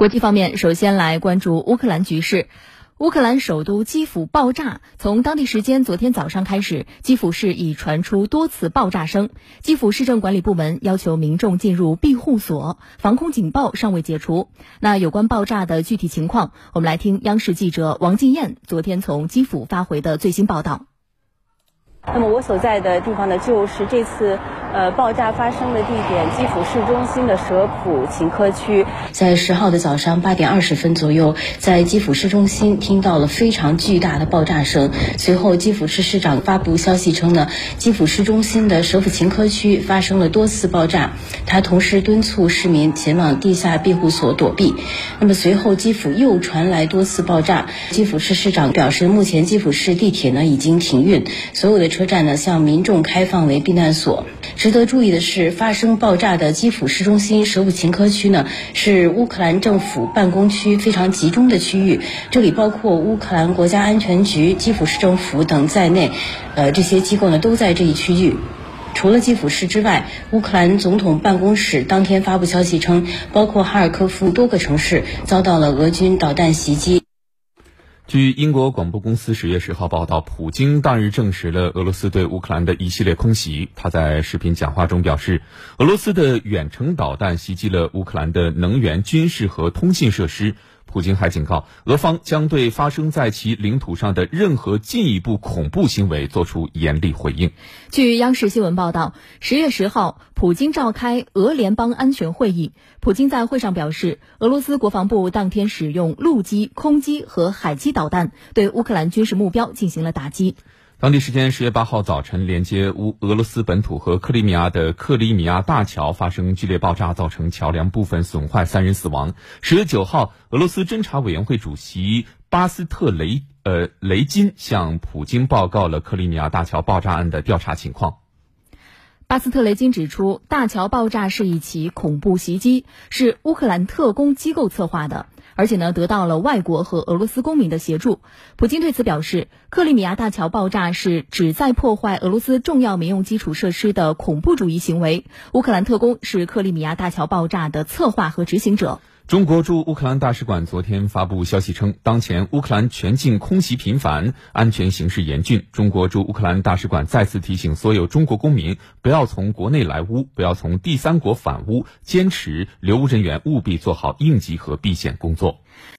国际方面，首先来关注乌克兰局势。乌克兰首都基辅爆炸，从当地时间昨天早上开始，基辅市已传出多次爆炸声。基辅市政管理部门要求民众进入庇护所，防空警报尚未解除。那有关爆炸的具体情况，我们来听央视记者王静燕昨天从基辅发回的最新报道。那么我所在的地方呢，就是这次。呃，爆炸发生的地点，基辅市中心的舍普琴科区。在十号的早上八点二十分左右，在基辅市中心听到了非常巨大的爆炸声。随后，基辅市市长发布消息称呢，基辅市中心的舍普琴科区发生了多次爆炸。他同时敦促市民前往地下庇护所躲避。那么随后，基辅又传来多次爆炸。基辅市市长表示，目前基辅市地铁呢已经停运，所有的车站呢向民众开放为避难所。值得注意的是，发生爆炸的基辅市中心舍普琴科区呢，是乌克兰政府办公区非常集中的区域。这里包括乌克兰国家安全局、基辅市政府等在内，呃，这些机构呢都在这一区域。除了基辅市之外，乌克兰总统办公室当天发布消息称，包括哈尔科夫多个城市遭到了俄军导弹袭击。据英国广播公司十月十号报道，普京当日证实了俄罗斯对乌克兰的一系列空袭。他在视频讲话中表示，俄罗斯的远程导弹袭击了乌克兰的能源、军事和通信设施。普京还警告，俄方将对发生在其领土上的任何进一步恐怖行为作出严厉回应。据央视新闻报道，十月十号，普京召开俄联邦安全会议。普京在会上表示，俄罗斯国防部当天使用陆基、空基和海基导弹对乌克兰军事目标进行了打击。当地时间十月八号早晨，连接乌俄罗斯本土和克里米亚的克里米亚大桥发生剧烈爆炸，造成桥梁部分损坏，三人死亡。十月九号，俄罗斯侦查委员会主席巴斯特雷呃雷金向普京报告了克里米亚大桥爆炸案的调查情况。巴斯特雷金指出，大桥爆炸是一起恐怖袭击，是乌克兰特工机构策划的，而且呢得到了外国和俄罗斯公民的协助。普京对此表示，克里米亚大桥爆炸是旨在破坏俄罗斯重要民用基础设施的恐怖主义行为。乌克兰特工是克里米亚大桥爆炸的策划和执行者。中国驻乌克兰大使馆昨天发布消息称，当前乌克兰全境空袭频繁，安全形势严峻。中国驻乌克兰大使馆再次提醒所有中国公民，不要从国内来乌，不要从第三国返乌，坚持留乌人员务必做好应急和避险工作。